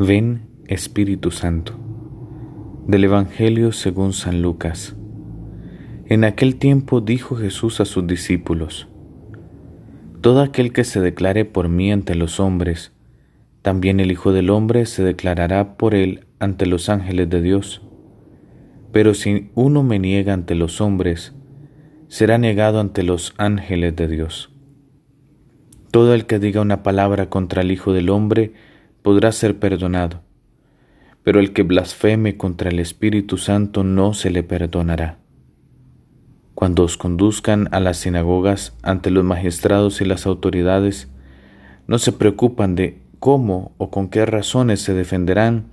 Ven Espíritu Santo. Del Evangelio según San Lucas. En aquel tiempo dijo Jesús a sus discípulos, Todo aquel que se declare por mí ante los hombres, también el Hijo del Hombre se declarará por él ante los ángeles de Dios. Pero si uno me niega ante los hombres, será negado ante los ángeles de Dios. Todo el que diga una palabra contra el Hijo del Hombre podrá ser perdonado, pero el que blasfeme contra el Espíritu Santo no se le perdonará. Cuando os conduzcan a las sinagogas ante los magistrados y las autoridades, no se preocupan de cómo o con qué razones se defenderán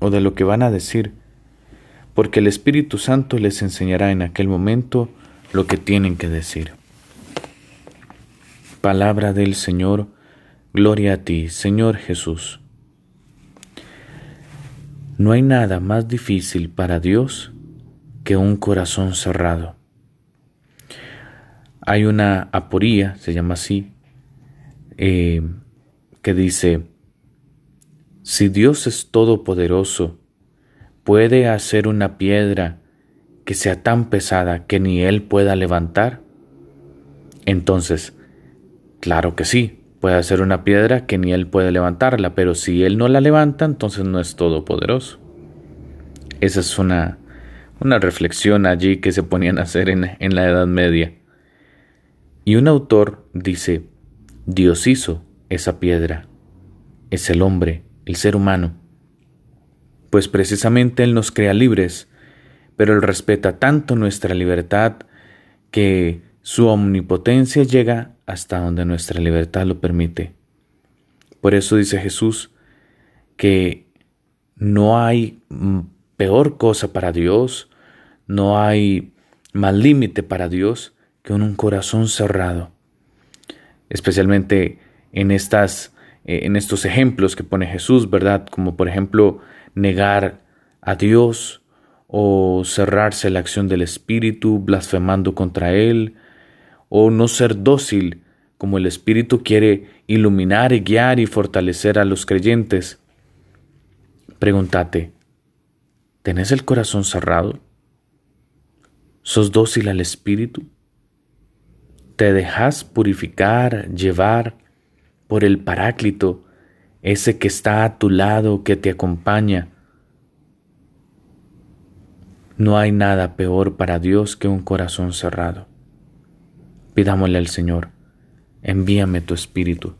o de lo que van a decir, porque el Espíritu Santo les enseñará en aquel momento lo que tienen que decir. Palabra del Señor, gloria a ti, Señor Jesús. No hay nada más difícil para Dios que un corazón cerrado. Hay una aporía, se llama así, eh, que dice, si Dios es todopoderoso, puede hacer una piedra que sea tan pesada que ni Él pueda levantar, entonces, claro que sí, puede hacer una piedra que ni Él puede levantarla, pero si Él no la levanta, entonces no es todopoderoso. Esa es una, una reflexión allí que se ponían a hacer en, en la Edad Media. Y un autor dice, Dios hizo esa piedra, es el hombre, el ser humano, pues precisamente Él nos crea libres, pero Él respeta tanto nuestra libertad que su omnipotencia llega hasta donde nuestra libertad lo permite. Por eso dice Jesús que no hay peor cosa para Dios, no hay más límite para Dios que un corazón cerrado. Especialmente en estas eh, en estos ejemplos que pone Jesús, ¿verdad? Como por ejemplo negar a Dios o cerrarse la acción del Espíritu blasfemando contra Él o no ser dócil como el Espíritu quiere iluminar y guiar y fortalecer a los creyentes. Pregúntate, ¿tenés el corazón cerrado? ¿Sos dócil al Espíritu? ¿Te dejas purificar, llevar por el Paráclito, ese que está a tu lado, que te acompaña? No hay nada peor para Dios que un corazón cerrado. Pidámosle al Señor, envíame tu espíritu,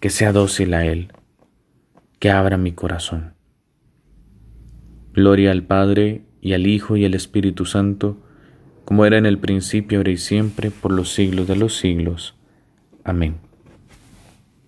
que sea dócil a Él, que abra mi corazón. Gloria al Padre, y al Hijo, y al Espíritu Santo, como era en el principio, ahora y siempre, por los siglos de los siglos. Amén.